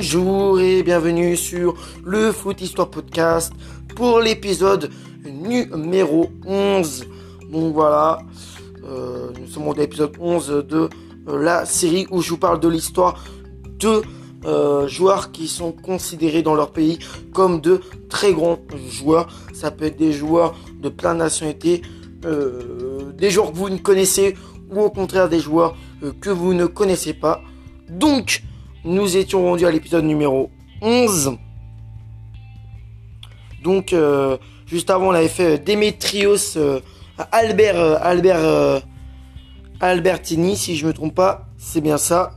Bonjour et bienvenue sur le Foot Histoire Podcast pour l'épisode numéro 11. Donc voilà, euh, nous sommes au l'épisode 11 de euh, la série où je vous parle de l'histoire de euh, joueurs qui sont considérés dans leur pays comme de très grands joueurs. Ça peut être des joueurs de plein de nationalités, des joueurs que vous ne connaissez ou au contraire des joueurs que vous ne connaissez pas. Donc, nous étions rendus à l'épisode numéro 11. Donc, euh, juste avant, on avait fait Demetrios euh, Albert, euh, Albert Albertini, si je ne me trompe pas, c'est bien ça.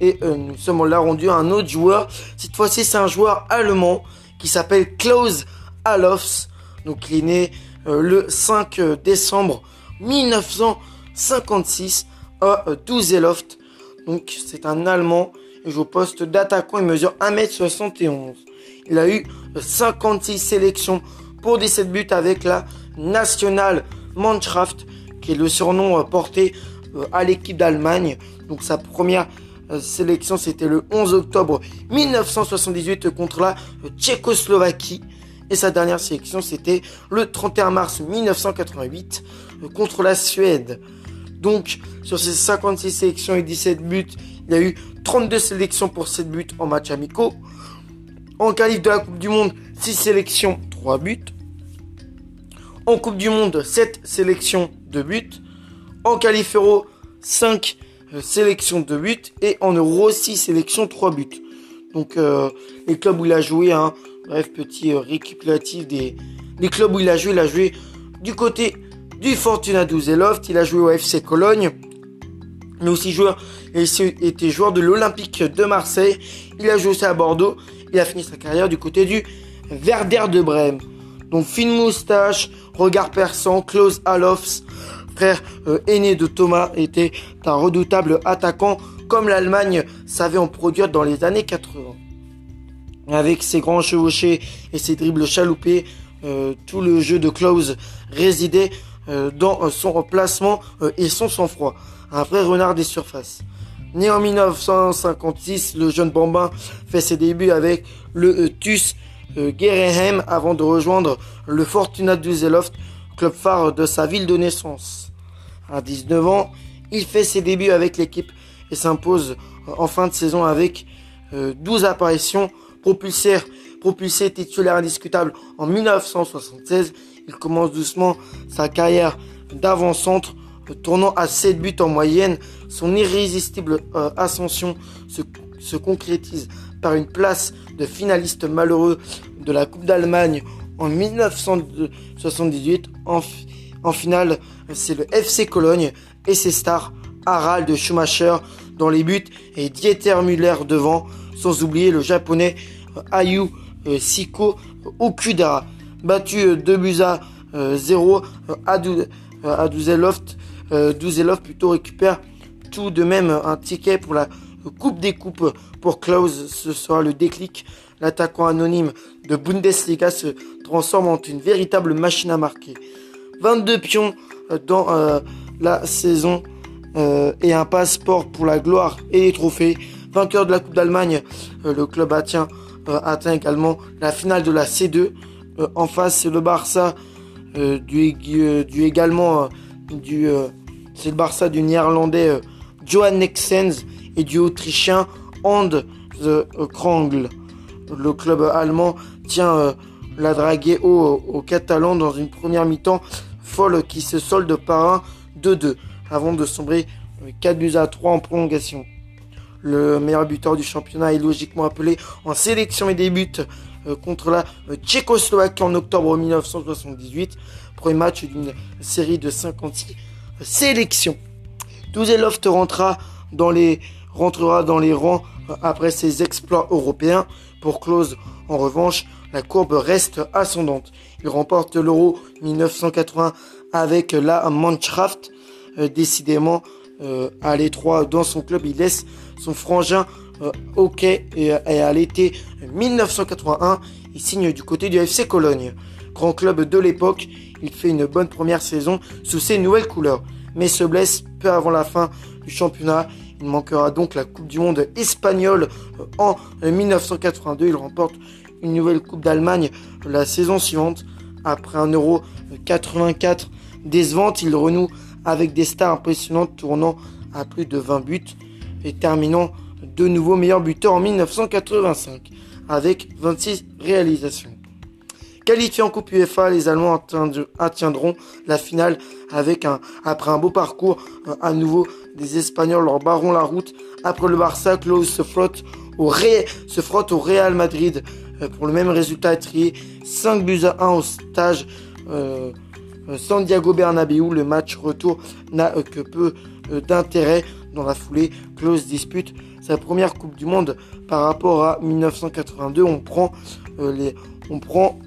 Et nous sommes là rendus à un autre joueur. Cette fois-ci, c'est un joueur allemand qui s'appelle Klaus Alofs. Donc, il est né le 5 décembre 1956 à Douzeloft. Donc, c'est un Allemand joue au poste d'attaquant. Il mesure 1m71. Il a eu 56 sélections pour 17 buts avec la National Mannschaft, qui est le surnom euh, porté euh, à l'équipe d'Allemagne. Donc sa première euh, sélection, c'était le 11 octobre 1978 contre la Tchécoslovaquie. Et sa dernière sélection, c'était le 31 mars 1988 contre la Suède. Donc, sur ces 56 sélections et 17 buts, il y a eu 32 sélections pour 7 buts en match amicaux. En qualif de la Coupe du Monde, 6 sélections, 3 buts. En Coupe du Monde, 7 sélections, 2 buts. En qualif Euro, 5 euh, sélections, 2 buts. Et en Euro, 6 sélections, 3 buts. Donc euh, les clubs où il a joué, hein, bref, petit euh, des, des clubs où il a joué. Il a joué du côté du Fortuna Düsseldorf, il a joué au FC Cologne, mais aussi joueur, était joueur de l'Olympique de Marseille. Il a joué aussi à Bordeaux. Il a fini sa carrière du côté du Werder de Brême. Donc fine moustache, regard perçant, Klaus Alofs, frère euh, aîné de Thomas, était un redoutable attaquant comme l'Allemagne savait en produire dans les années 80. Avec ses grands chevauchés et ses dribbles chaloupés, euh, tout le jeu de Klaus résidait euh, dans son placement et son sang-froid un vrai renard des surfaces. Né en 1956, le jeune Bambin fait ses débuts avec le euh, TUS euh, avant de rejoindre le Fortuna Düsseldorf, club phare de sa ville de naissance. À 19 ans, il fait ses débuts avec l'équipe et s'impose en fin de saison avec 12 euh, apparitions propulsé titulaire indiscutable en 1976. Il commence doucement sa carrière d'avant-centre tournant à 7 buts en moyenne, son irrésistible euh, ascension se, concrétise par une place de finaliste malheureux de la Coupe d'Allemagne en 1978. En, finale, c'est le FC Cologne et ses stars Harald Schumacher dans les buts et Dieter Müller devant, sans oublier le japonais euh, Ayu euh, Siko Okuda, battu 2 buts à 0 à, à Duzeloft euh, plutôt récupère tout de même un ticket pour la Coupe des Coupes pour Klaus. Ce sera le déclic. L'attaquant anonyme de Bundesliga se transforme en une véritable machine à marquer. 22 pions euh, dans euh, la saison euh, et un passeport pour la gloire et les trophées. Vainqueur de la Coupe d'Allemagne, le club atteint, atteint également la finale de la C2. en face, c'est le Barça du, du également du c'est le Barça du néerlandais euh, Johan Nexens et du autrichien the Krangl. Le club allemand tient euh, la draguée au, au Catalan dans une première mi-temps folle qui se solde par un 2-2 avant de sombrer 4 buts à 3 en prolongation. Le meilleur buteur du championnat est logiquement appelé en sélection et débute euh, contre la Tchécoslovaquie en octobre 1978. Premier match d'une série de 56 sélection. Douzeloft rentrera dans les, rentrera dans les rangs après ses exploits européens. Pour Klose, en revanche, la courbe reste ascendante. Il remporte l'Euro 1980 avec la Mannschaft. Euh, décidément, euh, à l'étroit dans son club, il laisse son frangin euh, OK et, à l'été 1981, il signe du côté du FC Cologne. Grand club de l'époque, il fait une bonne première saison sous ses nouvelles couleurs, mais se blesse peu avant la fin du championnat Il manquera donc la Coupe du Monde espagnole en 1982. Il remporte une nouvelle Coupe d'Allemagne la saison suivante. Après un Euro 84 décevante, il renoue avec des stars impressionnantes tournant à plus de 20 buts et terminant de nouveau meilleur buteur en 1985 avec 26 réalisations. Qualifiés en Coupe UEFA, les Allemands atteindront la finale avec après un beau parcours euh, à nouveau des Espagnols leur barront la route. Après le Barça, Klaus se frotte au, Real Madrid euh, pour le même résultat trié 5 buts à 1 au stage euh, Santiago Bernabéu. Le match retour n'a que peu d'intérêt dans la foulée. Klaus dispute sa première Coupe du Monde par rapport à 1982. On prend les, on prend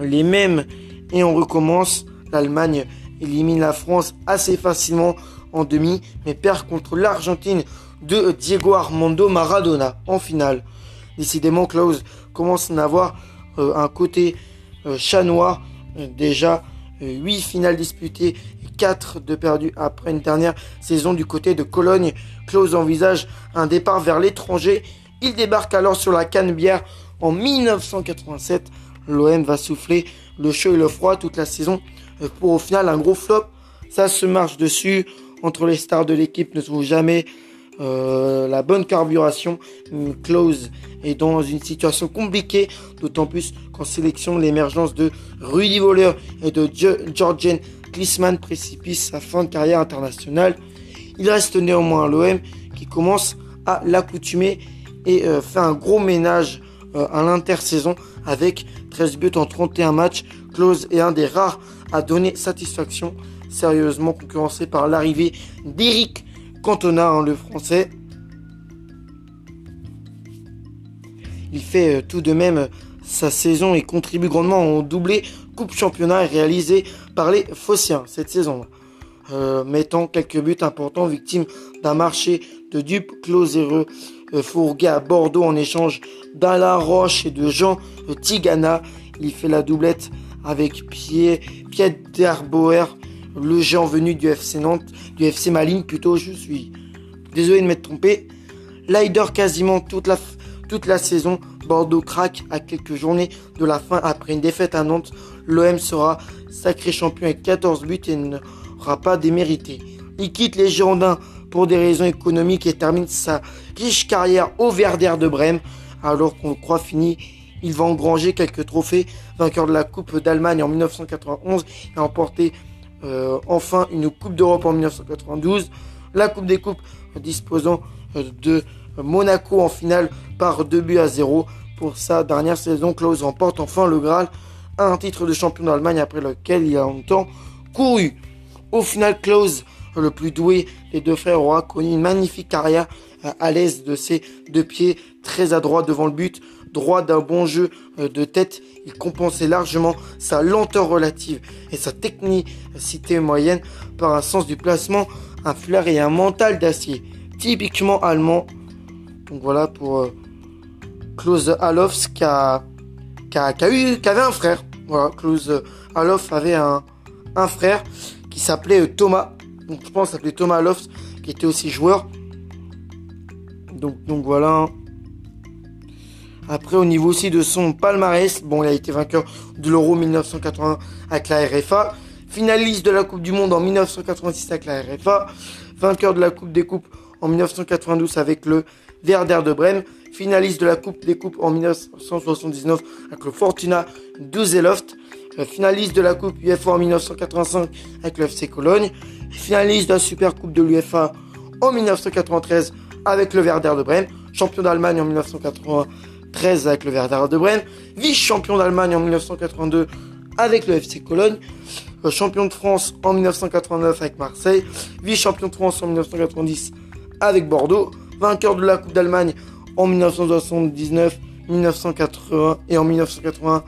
les mêmes et on recommence. L'Allemagne élimine la France assez facilement en demi, mais perd contre l'Argentine de Diego Armando Maradona en finale. Décidément, Klaus commence à avoir euh, un côté euh, chat noir. Euh, déjà 8 finales disputées et 4 de perdus après une dernière saison du côté de Cologne. Klaus envisage un départ vers l'étranger. Il débarque alors sur la Canebière en 1987 L'OM va souffler le chaud et le froid toute la saison euh, pour au final un gros flop. Ça se marche dessus. Entre les stars de l'équipe ne trouve jamais euh, la bonne carburation. Close est dans une situation compliquée, d'autant plus qu'en sélection, l'émergence de Rudy Voller et de Georgian Klisman précipite sa fin de carrière internationale. Il reste néanmoins l'OM qui commence à l'accoutumer et euh, fait un gros ménage à l'intersaison avec 13 buts en 31 matchs. Close est un des rares à donner satisfaction, sérieusement concurrencé par l'arrivée d'Eric Cantona, hein, le français. Il fait euh, tout de même sa saison et contribue grandement au doublé Coupe Championnat réalisé par les Phociens cette saison. Euh, mettant quelques buts importants, victime d'un marché de dupes closéreux euh, fourgué à Bordeaux en échange d'Alain Roche et de Jean Tigana. Il fait la doublette avec Pierre, Pierre Derboer, le géant venu du FC Nantes, du FC Malines plutôt, je suis désolé de m'être trompé. Leider quasiment toute la, toute la saison. Bordeaux craque à quelques journées de la fin après une défaite à Nantes. L'OM sera sacré champion avec 14 buts et n'aura pas démérité. Il quitte les Girondins pour des raisons économiques et termine sa riche carrière au Werder de Brême. Alors qu'on croit fini, il va engranger quelques trophées. Vainqueur de la Coupe d'Allemagne en 1991 et emporté euh, enfin une Coupe d'Europe en 1992. La Coupe des Coupes disposant euh, de Monaco en finale par 2 buts à 0. Pour sa dernière saison, Klaus remporte enfin le Graal, un titre de champion d'Allemagne après lequel il a longtemps couru. Au final, Klaus le plus doué des deux frères aura connu une magnifique carrière euh, à l'aise de ses deux pieds, très adroit devant le but, droit d'un bon jeu euh, de tête. Il compensait largement sa lenteur relative et sa technicité moyenne par un sens du placement, un flair et un mental d'acier, typiquement allemand. Donc voilà pour euh, Klaus Alof qui, a, eu, qui avait un frère. Voilà, Klaus Alof avait un, un frère qui s'appelait Thomas donc je pense s'appelait Thomas Lofts, qui était aussi joueur. Donc, donc voilà. Après, au niveau aussi de son palmarès, bon, il a été vainqueur de l'Euro 1980 avec la RFA, finaliste de la Coupe du Monde en 1986 avec la RFA, vainqueur de la Coupe des Coupes en 1992 avec le Werder de Brême, finaliste de la Coupe des Coupes en 1979 avec le Fortuna Düsseldorf, finaliste de la Coupe UEFA en 1985 avec le FC Cologne, finaliste de la Super Coupe de l'UFA en 1993 avec le Werder de Brême, champion d'Allemagne en 1993 avec le Werder de Brême, vice-champion d'Allemagne en 1982 avec le FC Cologne, euh, champion de France en 1989 avec Marseille, vice-champion de France en 1990 avec Bordeaux, vainqueur de la Coupe d'Allemagne en 1979, 1980 et en 1980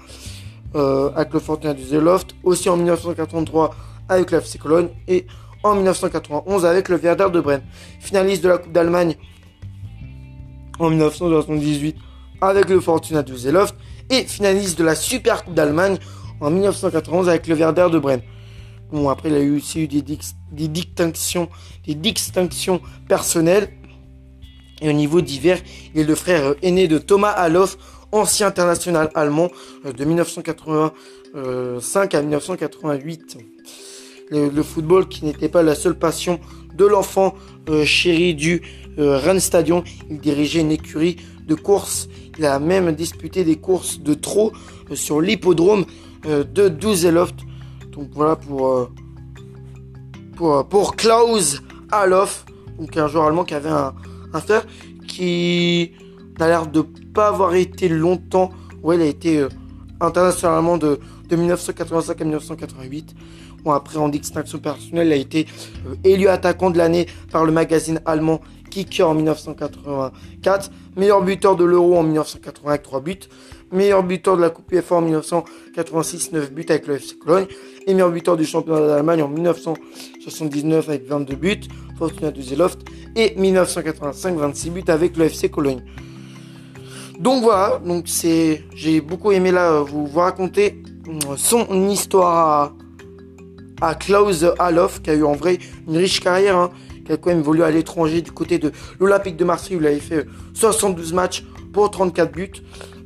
euh, avec le Fortuna du Zeloft, aussi en 1983 avec le FC Cologne et en 1991 avec le Werder de Brême. Finaliste de la Coupe d'Allemagne en 1978 avec le Fortuna Düsseldorf et finaliste de la Super Coupe d'Allemagne en 1991 avec le Werder de Brême. Bon, après, il a eu aussi eu des, des distinctions, des distinctions personnelles. Et au niveau divers, il est le frère aîné de Thomas Aloff, ancien international allemand de 1985 à 1988. Le, football qui n'était pas la seule passion de l'enfant chéri du Rennes Stadion. Il dirigeait une écurie de course. Il a même disputé des courses de trot sur l'hippodrome de Douzeloft. Donc voilà pour, euh, pour, euh, pour Klaus Alof, donc un joueur allemand qui avait un, un frère qui n'a l'air de pas avoir été longtemps. Ouais, il a été euh, internationalement de, de 1985 à 1988. Bon, après, en distinction personnelle, il a été élu attaquant de l'année par le magazine allemand Kicker en 1984. Meilleur buteur de l'Euro en 1980 avec 3 buts meilleur buteur de la Coupe UEFA en 1986, 9 buts avec le FC Cologne, et meilleur buteur du championnat d'Allemagne en 1979 avec 22 buts, Fortuna Düsseldorf, et 1985, 26 buts avec le FC Cologne. Donc voilà, donc c'est, j'ai beaucoup aimé là vous, vous raconter euh, son histoire à, à Klaus Alof, qui a eu en vrai une riche carrière, hein, qui a quand même évolué à l'étranger du côté de l'Olympique de Marseille où il avait fait 72 matchs pour 34 buts.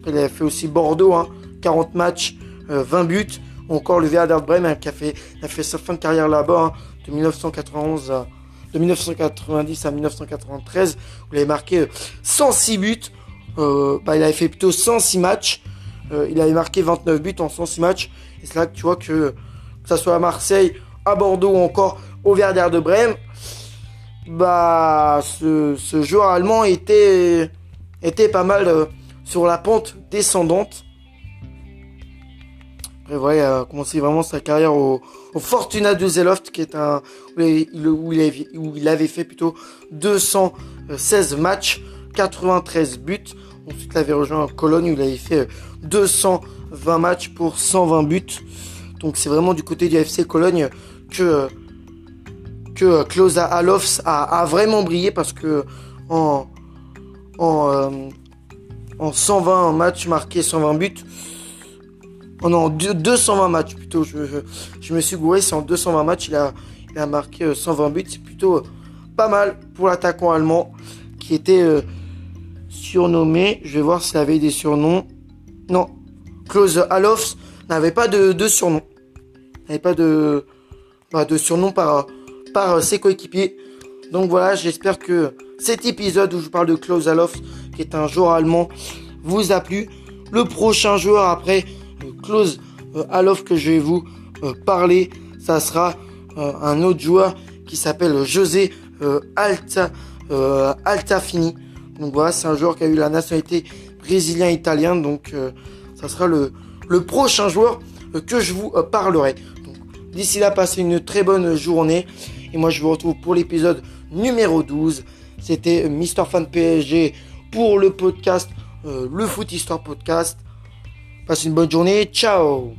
Il a fait aussi Bordeaux, 40 hein, matchs, 20 euh, buts. Encore le Werder Bremen hein, qui a fait, sa fin de carrière là-bas, de 1991 de 1990 à 1993, où il avait marqué 106 euh, buts. Euh, bah, il avait fait plutôt 106 matchs. il avait marqué 29 buts en 106 matchs. Et c'est là que tu vois que, que ce soit à Marseille, à Bordeaux ou encore au Werder de Brême, bah, ce, joueur allemand était, était pas mal sur la pente descendante. Et voilà, il a commencé vraiment sa carrière au, Fortuna Düsseldorf, qui où où il avait fait plutôt 216 matchs, 93 buts. Ensuite, il avait rejoint Cologne où il avait fait 220 matchs pour 120 buts. Donc, c'est vraiment du côté du FC Cologne que que Klose Alofs a, vraiment brillé parce que en, en, euh, en 120 matchs marqués, 120 buts. Non, 220 matchs plutôt. Je, me suis gouré, c'est en 220 matchs, il a, marqué 120 euh, buts. C'est plutôt euh, pas mal pour l'attaquant allemand qui était euh, surnommé. Je vais voir s'il avait des surnoms. Non, Klaus Alofs n'avait pas de, de surnom. N'avait pas de, bah, surnom par, par ses coéquipiers. Donc voilà, j'espère que cet épisode où je parle de Klaus Alof, qui est un joueur allemand, vous a plu. Le prochain joueur après euh, Klaus euh, Alof que je vais vous euh, parler, ça sera un autre joueur qui s'appelle José Alta, Altafini. Donc voilà, c'est un joueur qui a eu la nationalité brésilien-italien. Donc ça sera le, prochain joueur que je vous parlerai. D'ici là, passez une très bonne journée. Et moi, je vous retrouve pour l'épisode numéro 12. C'était Mister Fan PSG pour le podcast, euh, le Foot Histoire Podcast. Passez une bonne journée. Ciao